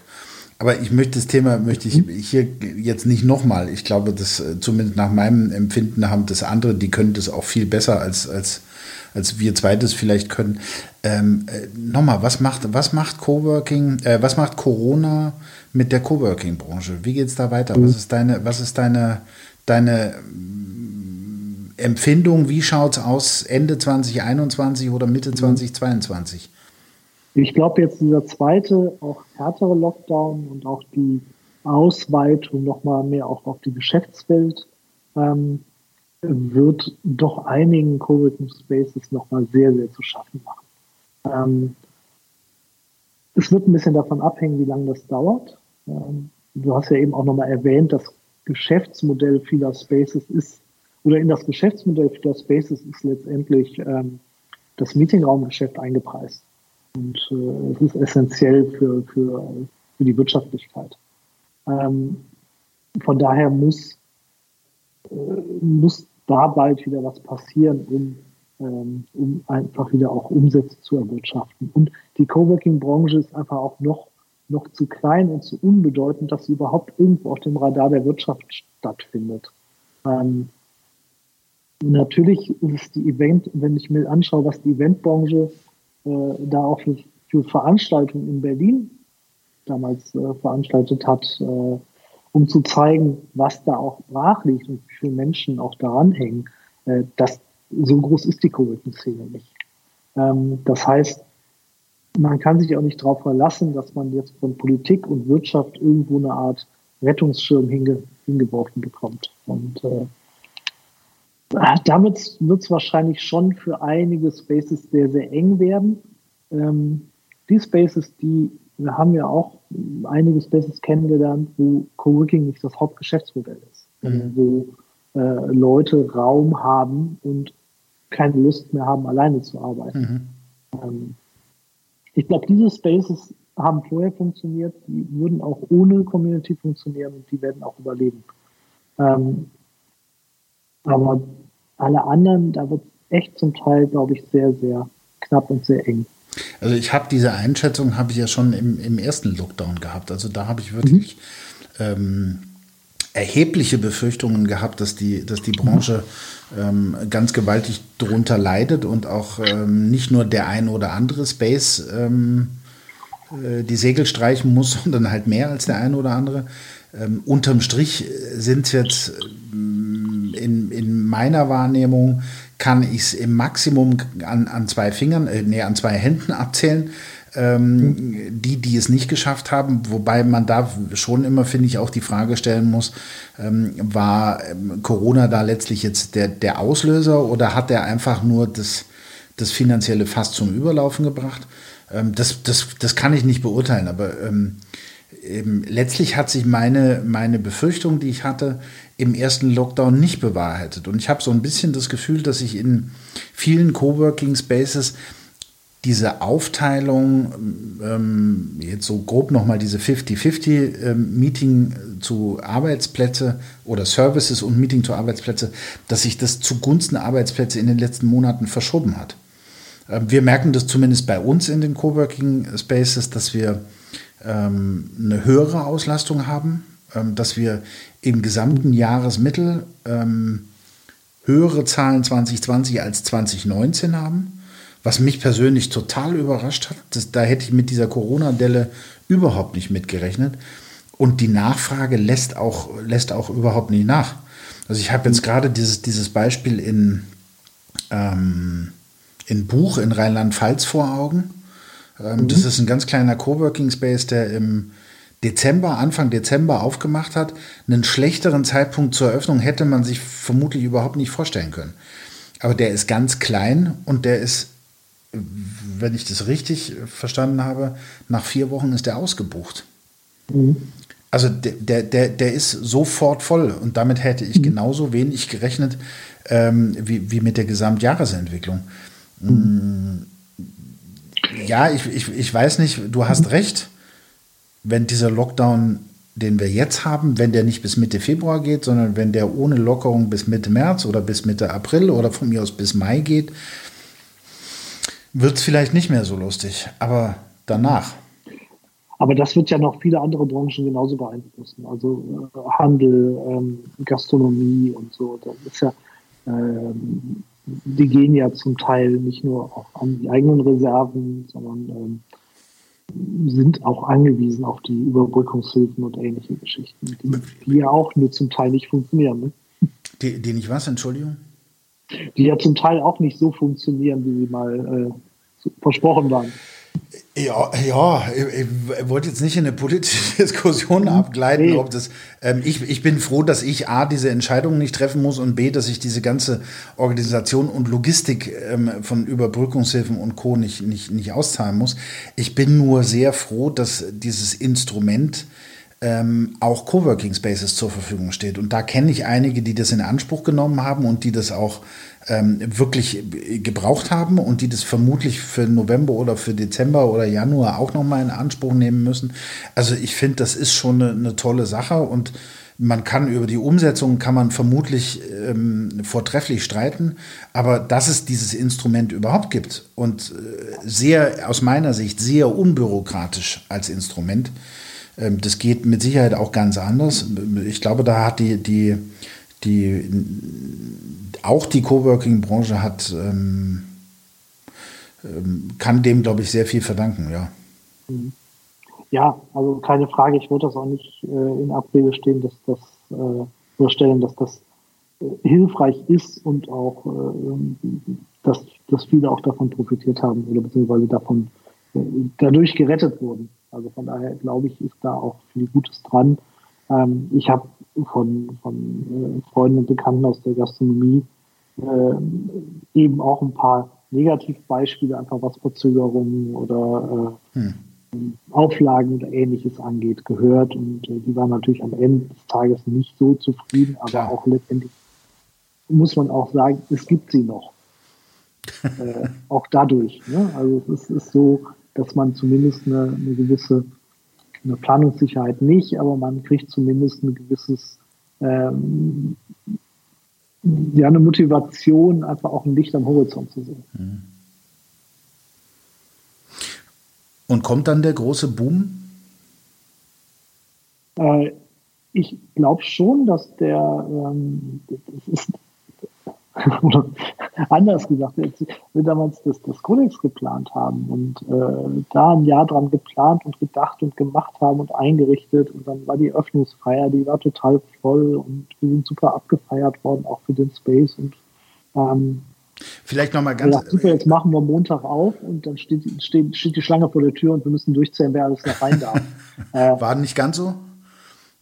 Aber ich möchte das Thema möchte ich hier jetzt nicht nochmal. Ich glaube, dass äh, zumindest nach meinem Empfinden haben das andere, die können das auch viel besser als, als, als wir zweites vielleicht können. Ähm, äh, nochmal, was macht, was macht Coworking, äh, was macht Corona mit der Coworking-Branche? Wie geht es da weiter? Was ist deine, was ist deine, deine mm, Empfindung? Wie schaut es aus Ende 2021 oder Mitte 2022? Ich glaube jetzt dieser zweite, auch härtere Lockdown und auch die Ausweitung nochmal mehr auch auf die Geschäftswelt ähm, wird doch einigen Coworking Spaces nochmal sehr, sehr zu schaffen machen. Ähm, es wird ein bisschen davon abhängen, wie lange das dauert. Ähm, du hast ja eben auch nochmal erwähnt, das Geschäftsmodell vieler Spaces ist, oder in das Geschäftsmodell vieler Spaces ist letztendlich ähm, das Meetingraumgeschäft eingepreist. Und äh, es ist essentiell für, für, für die Wirtschaftlichkeit. Ähm, von daher muss, äh, muss da bald wieder was passieren, um, ähm, um einfach wieder auch Umsätze zu erwirtschaften. Und die Coworking-Branche ist einfach auch noch, noch zu klein und zu unbedeutend, dass sie überhaupt irgendwo auf dem Radar der Wirtschaft stattfindet. Ähm, natürlich ist es die Event, wenn ich mir anschaue, was die Eventbranche da auch für, für Veranstaltungen in Berlin damals äh, veranstaltet hat, äh, um zu zeigen, was da auch brach liegt und wie viele Menschen auch daran hängen. Äh, das, so groß ist die Coworking-Szene nicht. Ähm, das heißt, man kann sich auch nicht darauf verlassen, dass man jetzt von Politik und Wirtschaft irgendwo eine Art Rettungsschirm hinge, hingeworfen bekommt. Und äh, damit wird es wahrscheinlich schon für einige Spaces sehr, sehr eng werden. Ähm, die Spaces, die wir haben ja auch einige Spaces kennengelernt, wo Coworking nicht das Hauptgeschäftsmodell ist. Mhm. Wo äh, Leute Raum haben und keine Lust mehr haben, alleine zu arbeiten. Mhm. Ähm, ich glaube, diese Spaces haben vorher funktioniert, die würden auch ohne Community funktionieren und die werden auch überleben. Ähm, aber alle anderen, da wird echt zum Teil, glaube ich, sehr, sehr knapp und sehr eng. Also ich habe diese Einschätzung, habe ich ja schon im, im ersten Lockdown gehabt. Also da habe ich wirklich mhm. ähm, erhebliche Befürchtungen gehabt, dass die, dass die Branche ähm, ganz gewaltig darunter leidet und auch ähm, nicht nur der ein oder andere Space ähm, äh, die Segel streichen muss, sondern halt mehr als der eine oder andere. Ähm, unterm Strich sind es jetzt in, in meiner Wahrnehmung kann ich es im Maximum an, an zwei Fingern, äh, nee, an zwei Händen abzählen. Ähm, die, die es nicht geschafft haben, wobei man da schon immer, finde ich, auch die Frage stellen muss, ähm, war ähm, Corona da letztlich jetzt der, der Auslöser oder hat er einfach nur das, das finanzielle Fass zum Überlaufen gebracht? Ähm, das, das, das kann ich nicht beurteilen, aber ähm, letztlich hat sich meine, meine Befürchtung, die ich hatte, im ersten Lockdown nicht bewahrheitet. Und ich habe so ein bisschen das Gefühl, dass ich in vielen Coworking Spaces diese Aufteilung, ähm, jetzt so grob nochmal diese 50-50 ähm, Meeting zu Arbeitsplätze oder Services und Meeting zu Arbeitsplätze, dass sich das zugunsten Arbeitsplätze in den letzten Monaten verschoben hat. Ähm, wir merken das zumindest bei uns in den Coworking Spaces, dass wir ähm, eine höhere Auslastung haben, ähm, dass wir im gesamten Jahresmittel ähm, höhere Zahlen 2020 als 2019 haben was mich persönlich total überrascht hat. Das, da hätte ich mit dieser Corona-Delle überhaupt nicht mitgerechnet. Und die Nachfrage lässt auch, lässt auch überhaupt nicht nach. Also ich habe jetzt gerade dieses, dieses Beispiel in, ähm, in Buch in Rheinland-Pfalz vor Augen. Ähm, mhm. Das ist ein ganz kleiner Coworking Space, der im Dezember, Anfang Dezember aufgemacht hat. Einen schlechteren Zeitpunkt zur Eröffnung hätte man sich vermutlich überhaupt nicht vorstellen können. Aber der ist ganz klein und der ist wenn ich das richtig verstanden habe, nach vier Wochen ist der ausgebucht. Mhm. Also der, der, der ist sofort voll und damit hätte ich mhm. genauso wenig gerechnet ähm, wie, wie mit der Gesamtjahresentwicklung. Mhm. Ja, ich, ich, ich weiß nicht, du hast recht, wenn dieser Lockdown, den wir jetzt haben, wenn der nicht bis Mitte Februar geht, sondern wenn der ohne Lockerung bis Mitte März oder bis Mitte April oder von mir aus bis Mai geht, wird es vielleicht nicht mehr so lustig, aber danach. Aber das wird ja noch viele andere Branchen genauso beeinflussen. Also äh, Handel, ähm, Gastronomie und so. Das ist ja, ähm, die gehen ja zum Teil nicht nur auch an die eigenen Reserven, sondern ähm, sind auch angewiesen auf die Überbrückungshilfen und ähnliche Geschichten, die, die ja auch nur zum Teil nicht funktionieren. Ne? Die, die nicht was, Entschuldigung? die ja zum Teil auch nicht so funktionieren, wie sie mal äh, versprochen waren. Ja, ja, ich, wollte jetzt nicht in eine politische Diskussion mhm. abgleiten, nee. ob das. Ähm, ich, ich bin froh, dass ich A, diese Entscheidungen nicht treffen muss und B, dass ich diese ganze Organisation und Logistik ähm, von Überbrückungshilfen und Co. Nicht, nicht, nicht auszahlen muss. Ich bin nur sehr froh, dass dieses Instrument ähm, auch Coworking Spaces zur Verfügung steht. Und da kenne ich einige, die das in Anspruch genommen haben und die das auch ähm, wirklich gebraucht haben und die das vermutlich für November oder für Dezember oder Januar auch nochmal in Anspruch nehmen müssen. Also ich finde, das ist schon eine, eine, tolle Sache und man kann über die Umsetzung kann man vermutlich ähm, vortrefflich streiten, aber dass es dieses Instrument überhaupt gibt und äh, sehr aus meiner Sicht sehr unbürokratisch als Instrument, ähm, das geht mit Sicherheit auch ganz anders. Ich glaube, da hat die, die, die auch die Coworking-Branche hat, ähm, ähm, kann dem, glaube ich, sehr viel verdanken, ja. Ja, also keine Frage, ich würde das auch nicht äh, in Abrede stehen, dass das äh, überstellen, dass das äh, hilfreich ist und auch, äh, dass, dass viele auch davon profitiert haben oder beziehungsweise davon äh, dadurch gerettet wurden. Also von daher glaube ich, ist da auch viel Gutes dran. Ähm, ich habe von, von äh, Freunden und Bekannten aus der Gastronomie äh, eben auch ein paar Negativbeispiele, einfach was Verzögerungen oder äh, hm. Auflagen oder ähnliches angeht, gehört. Und äh, die waren natürlich am Ende des Tages nicht so zufrieden, aber Klar. auch letztendlich muss man auch sagen, es gibt sie noch. äh, auch dadurch. Ne? Also es ist, ist so, dass man zumindest eine, eine gewisse eine Planungssicherheit nicht, aber man kriegt zumindest ein gewisses ähm, ja eine Motivation, einfach auch ein Licht am Horizont zu sehen. Mhm. Und kommt dann der große Boom? Äh, ich glaube schon, dass der, ähm, das ist oder anders gesagt, als wir damals das, das Codex geplant haben und äh, da ein Jahr dran geplant und gedacht und gemacht haben und eingerichtet und dann war die Öffnungsfeier, die war total voll und wir sind super abgefeiert worden, auch für den Space und ähm, Vielleicht nochmal ganz. Ja, super, jetzt machen wir Montag auf und dann steht, steht, steht die Schlange vor der Tür und wir müssen durchzählen, wer alles noch rein darf. äh, War nicht ganz so?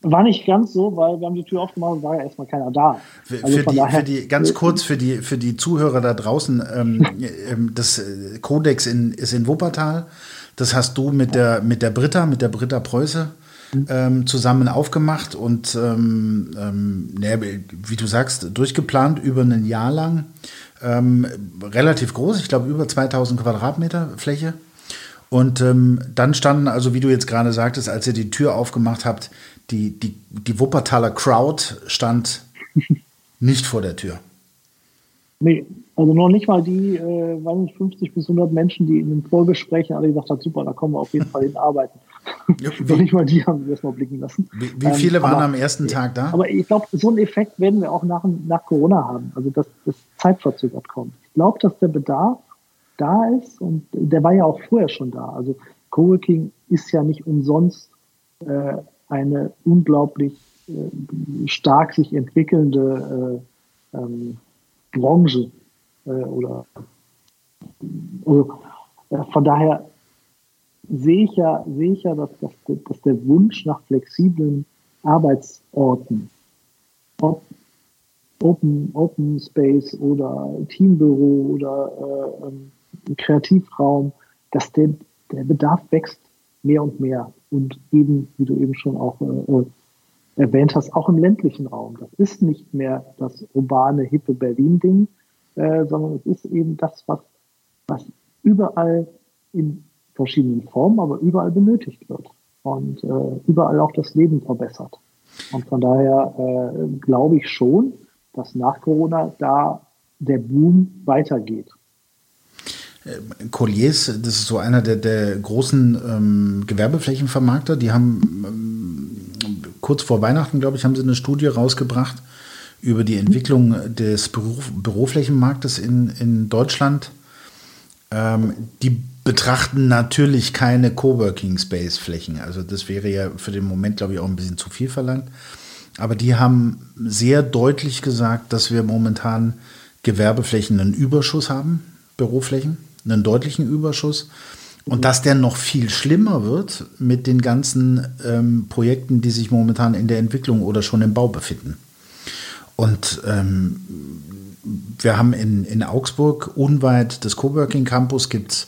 War nicht ganz so, weil wir haben die Tür aufgemacht und war ja erstmal keiner da. Für, also für, die, für die, ganz kurz für die, für die Zuhörer da draußen, ähm, ähm das äh, Codex in, ist in Wuppertal. Das hast du mit der, mit der Britta, mit der Britta Preuße ähm, zusammen aufgemacht und ähm, ähm, wie du sagst, durchgeplant über ein Jahr lang. Ähm, relativ groß, ich glaube über 2000 Quadratmeter Fläche. Und ähm, dann standen, also wie du jetzt gerade sagtest, als ihr die Tür aufgemacht habt, die, die, die Wuppertaler Crowd stand nicht vor der Tür. Nee, also noch nicht mal die, äh, weiß nicht, 50 bis 100 Menschen, die in den Vorgesprächen alle gesagt haben, super, da kommen wir auf jeden Fall hin arbeiten. Ja, noch nicht mal die haben wir erstmal blicken lassen. Wie, wie viele ähm, waren aber, am ersten Tag da? Aber ich glaube, so einen Effekt werden wir auch nach, nach Corona haben, also dass das zeitverzögert kommt. Ich glaube, dass der Bedarf da ist und der war ja auch vorher schon da. Also Coworking ist ja nicht umsonst äh, eine unglaublich äh, stark sich entwickelnde äh, ähm, Branche äh, oder also, äh, von daher sehe ich ja, sehe ich ja, dass, dass, dass der Wunsch nach flexiblen Arbeitsorten, ob Open, Open Space oder Teambüro oder äh, ähm, Kreativraum, dass der, der Bedarf wächst mehr und mehr. Und eben, wie du eben schon auch äh, äh erwähnt hast, auch im ländlichen Raum. Das ist nicht mehr das urbane, hippe Berlin-Ding, äh, sondern es ist eben das, was, was überall in verschiedenen Formen, aber überall benötigt wird und äh, überall auch das Leben verbessert. Und von daher äh, glaube ich schon, dass nach Corona da der Boom weitergeht. Äh, Colliers, das ist so einer der, der großen ähm, Gewerbeflächenvermarkter, die haben ähm, kurz vor Weihnachten, glaube ich, haben sie eine Studie rausgebracht über die Entwicklung des Büro, Büroflächenmarktes in, in Deutschland. Ähm, die betrachten natürlich keine Coworking Space Flächen. Also das wäre ja für den Moment, glaube ich, auch ein bisschen zu viel verlangt. Aber die haben sehr deutlich gesagt, dass wir momentan Gewerbeflächen einen Überschuss haben, Büroflächen, einen deutlichen Überschuss. Und dass der noch viel schlimmer wird mit den ganzen ähm, Projekten, die sich momentan in der Entwicklung oder schon im Bau befinden. Und ähm, wir haben in, in Augsburg, unweit des Coworking Campus, gibt es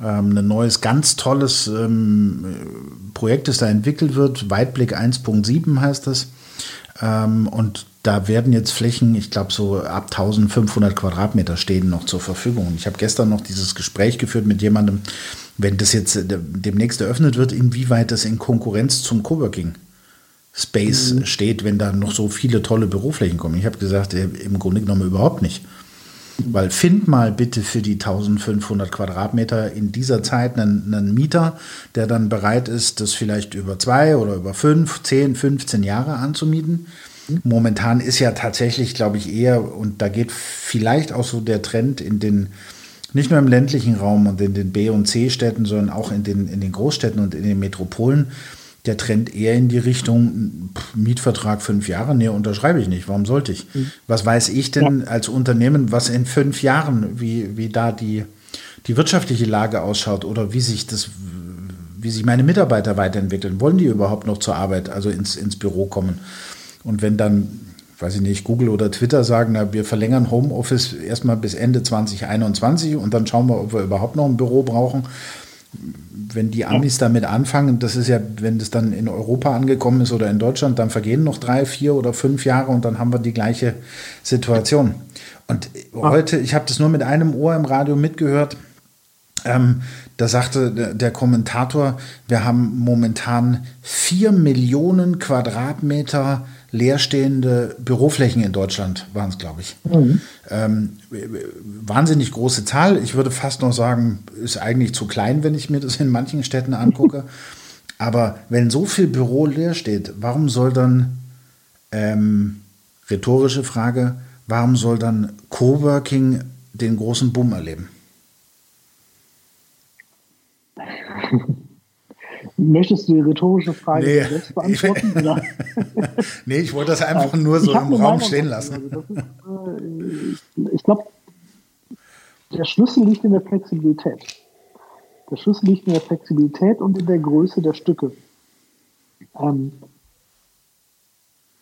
ähm, ein neues, ganz tolles ähm, Projekt, das da entwickelt wird. Weitblick 1.7 heißt das. Ähm, und da werden jetzt Flächen, ich glaube so ab 1500 Quadratmeter stehen noch zur Verfügung. Ich habe gestern noch dieses Gespräch geführt mit jemandem, wenn das jetzt äh, demnächst eröffnet wird, inwieweit das in Konkurrenz zum Coworking Space mhm. steht, wenn da noch so viele tolle Büroflächen kommen. Ich habe gesagt, äh, im Grunde genommen überhaupt nicht. Weil find mal bitte für die 1500 Quadratmeter in dieser Zeit einen, einen, Mieter, der dann bereit ist, das vielleicht über zwei oder über fünf, zehn, 15 Jahre anzumieten. Momentan ist ja tatsächlich, glaube ich, eher, und da geht vielleicht auch so der Trend in den, nicht nur im ländlichen Raum und in den B- und C-Städten, sondern auch in den, in den Großstädten und in den Metropolen, der Trend eher in die Richtung Mietvertrag fünf Jahre. Nee, unterschreibe ich nicht. Warum sollte ich? Mhm. Was weiß ich denn als Unternehmen, was in fünf Jahren, wie, wie da die, die wirtschaftliche Lage ausschaut oder wie sich das, wie sich meine Mitarbeiter weiterentwickeln? Wollen die überhaupt noch zur Arbeit, also ins, ins Büro kommen? Und wenn dann, weiß ich nicht, Google oder Twitter sagen, na, wir verlängern Homeoffice erstmal bis Ende 2021 und dann schauen wir, ob wir überhaupt noch ein Büro brauchen. Wenn die Amis damit anfangen, das ist ja, wenn das dann in Europa angekommen ist oder in Deutschland, dann vergehen noch drei, vier oder fünf Jahre und dann haben wir die gleiche Situation. Und heute, ich habe das nur mit einem Ohr im Radio mitgehört, ähm, da sagte der Kommentator, wir haben momentan vier Millionen Quadratmeter leerstehende Büroflächen in Deutschland, waren es, glaube ich. Mhm. Ähm, wahnsinnig große Zahl. Ich würde fast noch sagen, ist eigentlich zu klein, wenn ich mir das in manchen Städten angucke. Aber wenn so viel Büro leer steht, warum soll dann, ähm, rhetorische Frage, warum soll dann Coworking den großen Boom erleben? Möchtest du die rhetorische Frage nee. selbst beantworten? Nee, ich wollte das einfach nur so im Raum stehen lassen. Also ist, äh, ich glaube, der Schlüssel liegt in der Flexibilität. Der Schlüssel liegt in der Flexibilität und in der Größe der Stücke. Ähm,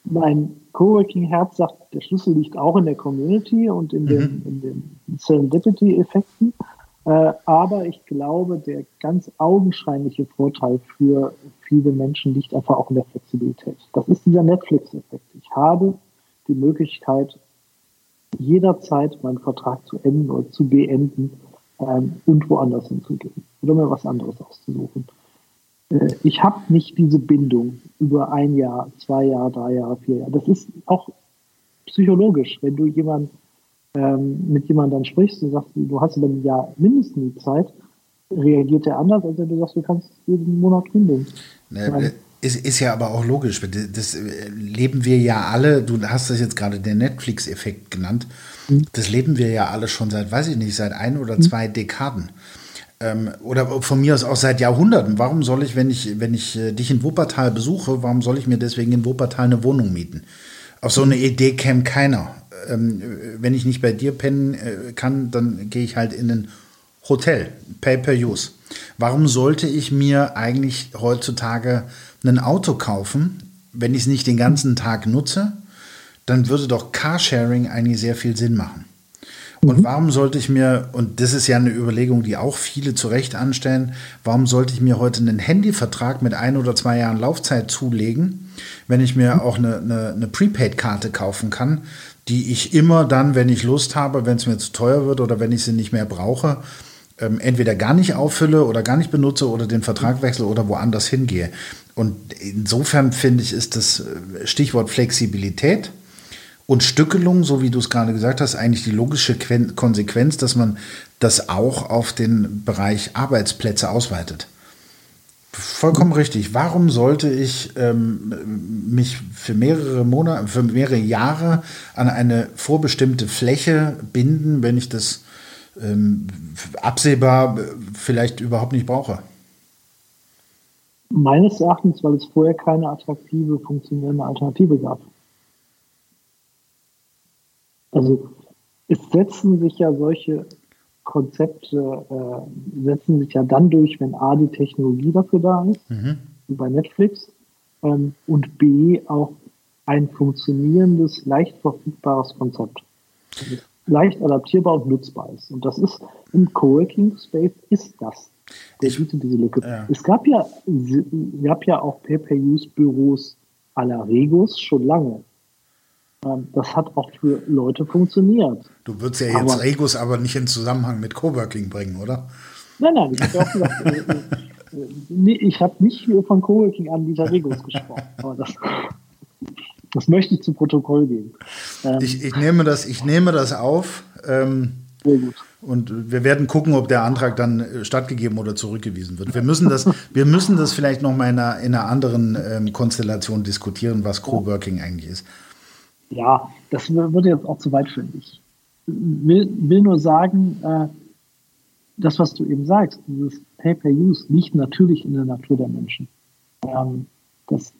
mein Coworking-Herz sagt, der Schlüssel liegt auch in der Community und in, mhm. den, den Serendipity-Effekten. Äh, aber ich glaube, der ganz augenscheinliche Vorteil für viele Menschen liegt einfach auch in der Flexibilität. Das ist dieser Netflix-Effekt. Ich habe die Möglichkeit, jederzeit meinen Vertrag zu enden oder zu beenden ähm, und woanders hinzugehen oder mir was anderes auszusuchen. Äh, ich habe nicht diese Bindung über ein Jahr, zwei Jahre, drei Jahre, vier Jahre. Das ist auch psychologisch, wenn du jemand ähm, mit jemandem dann sprichst und sagst, du hast aber ein Jahr mindestens die Zeit, reagiert er anders, als wenn du sagst, du kannst jeden Monat kündigen. Ne, ist, ist ja aber auch logisch. Das äh, leben wir ja alle, du hast das jetzt gerade den Netflix-Effekt genannt, mhm. das leben wir ja alle schon seit, weiß ich nicht, seit ein oder mhm. zwei Dekaden. Ähm, oder von mir aus auch seit Jahrhunderten. Warum soll ich, wenn ich, wenn ich äh, dich in Wuppertal besuche, warum soll ich mir deswegen in Wuppertal eine Wohnung mieten? Auf so eine Idee käme keiner. Ähm, wenn ich nicht bei dir pennen äh, kann, dann gehe ich halt in ein Hotel, Pay per Use. Warum sollte ich mir eigentlich heutzutage ein Auto kaufen, wenn ich es nicht den ganzen Tag nutze? Dann würde doch Carsharing eigentlich sehr viel Sinn machen. Und mhm. warum sollte ich mir, und das ist ja eine Überlegung, die auch viele zu Recht anstellen, warum sollte ich mir heute einen Handyvertrag mit ein oder zwei Jahren Laufzeit zulegen, wenn ich mir auch eine, eine, eine Prepaid-Karte kaufen kann, die ich immer dann, wenn ich Lust habe, wenn es mir zu teuer wird oder wenn ich sie nicht mehr brauche, ähm, entweder gar nicht auffülle oder gar nicht benutze oder den Vertrag wechsle oder woanders hingehe. Und insofern finde ich, ist das äh, Stichwort Flexibilität und Stückelung, so wie du es gerade gesagt hast, eigentlich die logische Konsequenz, dass man das auch auf den Bereich Arbeitsplätze ausweitet. Vollkommen richtig. Warum sollte ich ähm, mich für mehrere Monate, für mehrere Jahre an eine vorbestimmte Fläche binden, wenn ich das ähm, absehbar vielleicht überhaupt nicht brauche? Meines Erachtens, weil es vorher keine attraktive, funktionierende Alternative gab. Also es setzen sich ja solche Konzepte, äh, setzen sich ja dann durch, wenn A, die Technologie dafür da ist, mhm. wie bei Netflix, ähm, und B, auch ein funktionierendes, leicht verfügbares Konzept. Also leicht adaptierbar und nutzbar ist. Und das ist im Coworking Space ist das. Der bietet diese Lücke. Ja. Es gab ja, gab ja auch Pay-per-Use-Büros à la Regos schon lange. Ähm, das hat auch für Leute funktioniert. Du würdest ja jetzt aber, Regos aber nicht in Zusammenhang mit Coworking bringen, oder? Nein, nein, ich habe äh, äh, habe nicht von Coworking an dieser Regos gesprochen. Das, das möchte ich zu Protokoll geben. Ähm, ich, ich, nehme das, ich nehme das auf. Ähm, sehr gut. Und wir werden gucken, ob der Antrag dann äh, stattgegeben oder zurückgewiesen wird. Wir müssen das, wir müssen das vielleicht noch mal in einer, in einer anderen ähm, Konstellation diskutieren, was Coworking eigentlich ist. Ja, das würde jetzt auch zu weit führen. Ich will, will nur sagen, äh, das, was du eben sagst, dieses Pay-per-Use liegt natürlich in der Natur der Menschen. Ähm, das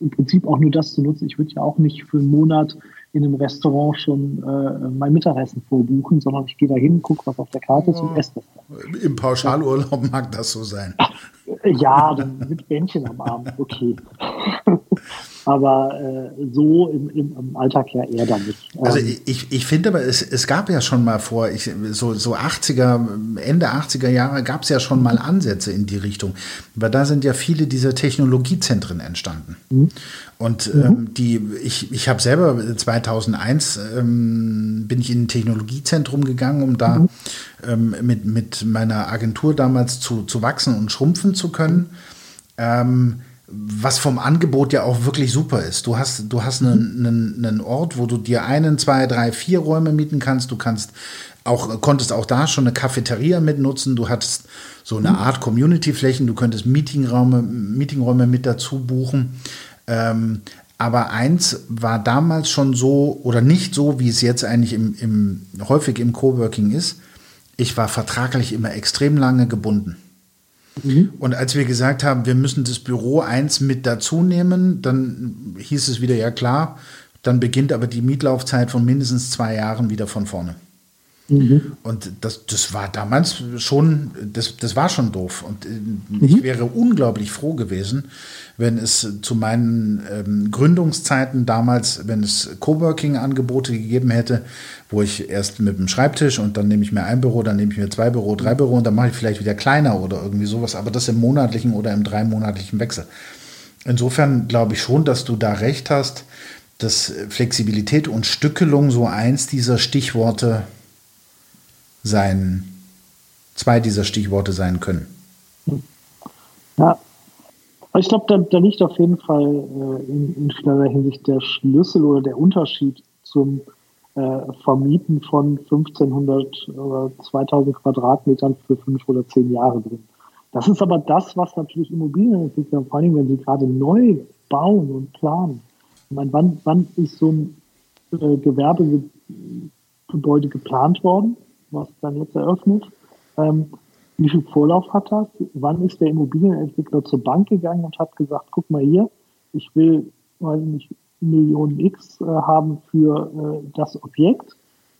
im Prinzip auch nur das zu nutzen. Ich würde ja auch nicht für einen Monat in einem Restaurant schon äh, mein Mittagessen vorbuchen, sondern ich gehe da hin, gucke, was auf der Karte ist und esse das. Im Pauschalurlaub mag das so sein. Ja, dann mit Bändchen am Abend, okay. aber äh, so im, im, im, Alltag ja eher dann nicht. Also ähm, ich, ich finde aber, es, es gab ja schon mal vor, ich, so, so 80er, Ende 80er Jahre gab es ja schon mal Ansätze in die Richtung. Weil da sind ja viele dieser Technologiezentren entstanden. Mhm. Und mhm. ähm, die, ich, ich habe selber 2001 ähm, bin ich in ein Technologiezentrum gegangen, um da mhm. ähm, mit, mit meiner Agentur damals zu, zu wachsen und schrumpfen zu können. Ähm, was vom Angebot ja auch wirklich super ist. Du hast, du hast einen, einen, einen Ort, wo du dir einen, zwei, drei, vier Räume mieten kannst. Du kannst auch, konntest auch da schon eine Cafeteria mitnutzen. Du hattest so eine Art Community-Flächen. Du könntest Meetingräume, Meetingräume mit dazu buchen. Ähm, aber eins war damals schon so oder nicht so, wie es jetzt eigentlich im, im, häufig im Coworking ist. Ich war vertraglich immer extrem lange gebunden. Mhm. Und als wir gesagt haben, wir müssen das Büro eins mit dazu nehmen, dann hieß es wieder, ja klar, dann beginnt aber die Mietlaufzeit von mindestens zwei Jahren wieder von vorne. Mhm. Und das, das war damals schon, das, das war schon doof. Und äh, mhm. ich wäre unglaublich froh gewesen, wenn es zu meinen ähm, Gründungszeiten damals, wenn es Coworking-Angebote gegeben hätte, wo ich erst mit dem Schreibtisch und dann nehme ich mir ein Büro, dann nehme ich mir zwei Büro, drei Büro und dann mache ich vielleicht wieder kleiner oder irgendwie sowas, aber das im monatlichen oder im dreimonatlichen Wechsel. Insofern glaube ich schon, dass du da recht hast, dass Flexibilität und Stückelung so eins dieser Stichworte sein, zwei dieser Stichworte sein können. Ja, ich glaube, da, da, liegt auf jeden Fall äh, in, in vielerlei Hinsicht der Schlüssel oder der Unterschied zum äh, Vermieten von 1500 oder 2000 Quadratmetern für fünf oder zehn Jahre drin. Das ist aber das, was natürlich Immobilienentwickler, vor allem wenn sie gerade neu bauen und planen. Ich meine, wann, wann ist so ein äh, Gewerbegebäude geplant worden? Was dann jetzt eröffnet. Ähm, wie viel Vorlauf hat das? Wann ist der Immobilienentwickler zur Bank gegangen und hat gesagt, guck mal hier, ich will, weiß nicht, Millionen X äh, haben für äh, das Objekt.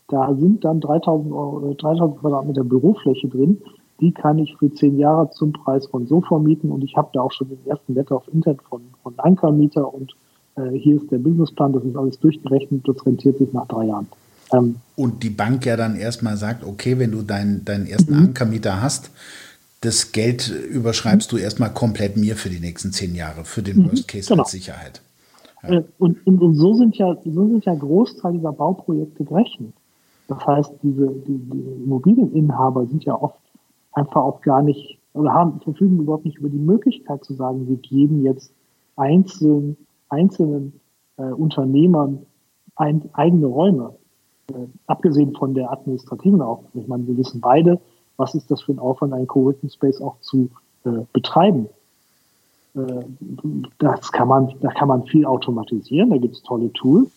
Da sind dann 3000, Euro, 3000 Quadratmeter Bürofläche drin. Die kann ich für zehn Jahre zum Preis von so vermieten und ich habe da auch schon den ersten Letter of Intent von, von Ankermieter und äh, hier ist der Businessplan, das ist alles durchgerechnet, das rentiert sich nach drei Jahren. Ähm, und die Bank ja dann erstmal sagt, okay, wenn du deinen deinen ersten mhm. Ankermieter hast, das Geld überschreibst du erstmal komplett mir für die nächsten zehn Jahre, für den mhm, Worst Case genau. als Sicherheit. Ja. Äh, und, und, und, so sind ja, so sind ja Großteil dieser Bauprojekte gerechnet. Das heißt, diese, die, die Immobilieninhaber sind ja oft einfach auch gar nicht oder haben, verfügen überhaupt nicht über die Möglichkeit zu sagen, wir geben jetzt einzelnen, einzelnen äh, Unternehmern ein, eigene Räume abgesehen von der administrativen Aufgabe, ich meine, wir wissen beide, was ist das für ein Aufwand, einen Coworking Space auch zu äh, betreiben. Äh, das kann man, da kann man viel automatisieren, da gibt es tolle Tools,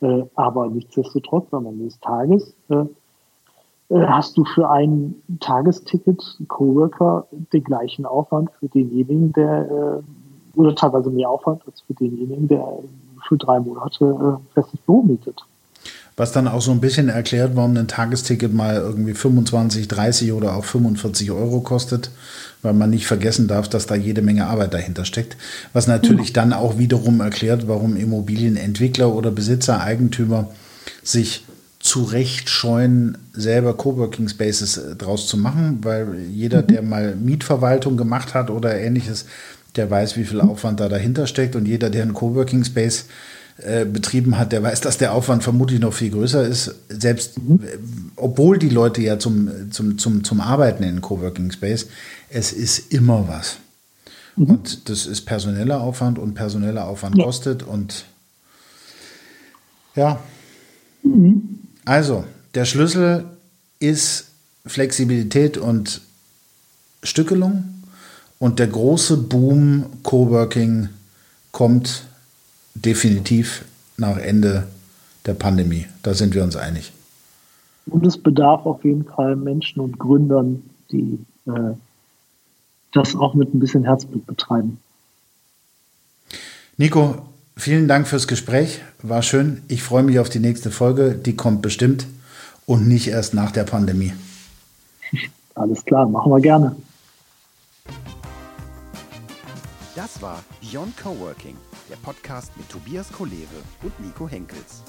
äh, aber nichtsdestotrotz am Ende des Tages äh, äh, hast du für ein Tagesticket Coworker den gleichen Aufwand für denjenigen, der oder teilweise mehr Aufwand als für denjenigen, der für drei Monate festes Büro mietet. Was dann auch so ein bisschen erklärt, warum ein Tagesticket mal irgendwie 25, 30 oder auch 45 Euro kostet, weil man nicht vergessen darf, dass da jede Menge Arbeit dahinter steckt. Was natürlich ja. dann auch wiederum erklärt, warum Immobilienentwickler oder Besitzer, Eigentümer sich zu Recht scheuen, selber Coworking Spaces äh, draus zu machen, weil jeder, mhm. der mal Mietverwaltung gemacht hat oder ähnliches, der weiß, wie viel Aufwand da dahinter steckt und jeder, der einen Coworking Space äh, betrieben hat, der weiß, dass der Aufwand vermutlich noch viel größer ist. Selbst mhm. obwohl die Leute ja zum, zum, zum, zum Arbeiten in Coworking Space, es ist immer was. Mhm. Und das ist personeller Aufwand und personeller Aufwand ja. kostet und ja. Mhm. Also, der Schlüssel ist Flexibilität und Stückelung und der große Boom Coworking kommt definitiv nach Ende der Pandemie. Da sind wir uns einig. Und es bedarf auf jeden Fall Menschen und Gründern, die äh, das auch mit ein bisschen Herzblut betreiben. Nico, vielen Dank fürs Gespräch. War schön. Ich freue mich auf die nächste Folge. Die kommt bestimmt und nicht erst nach der Pandemie. Alles klar, machen wir gerne. Das war Beyond Coworking der Podcast mit Tobias Kolewe und Nico Henkels.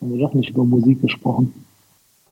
Haben wir doch nicht über Musik gesprochen.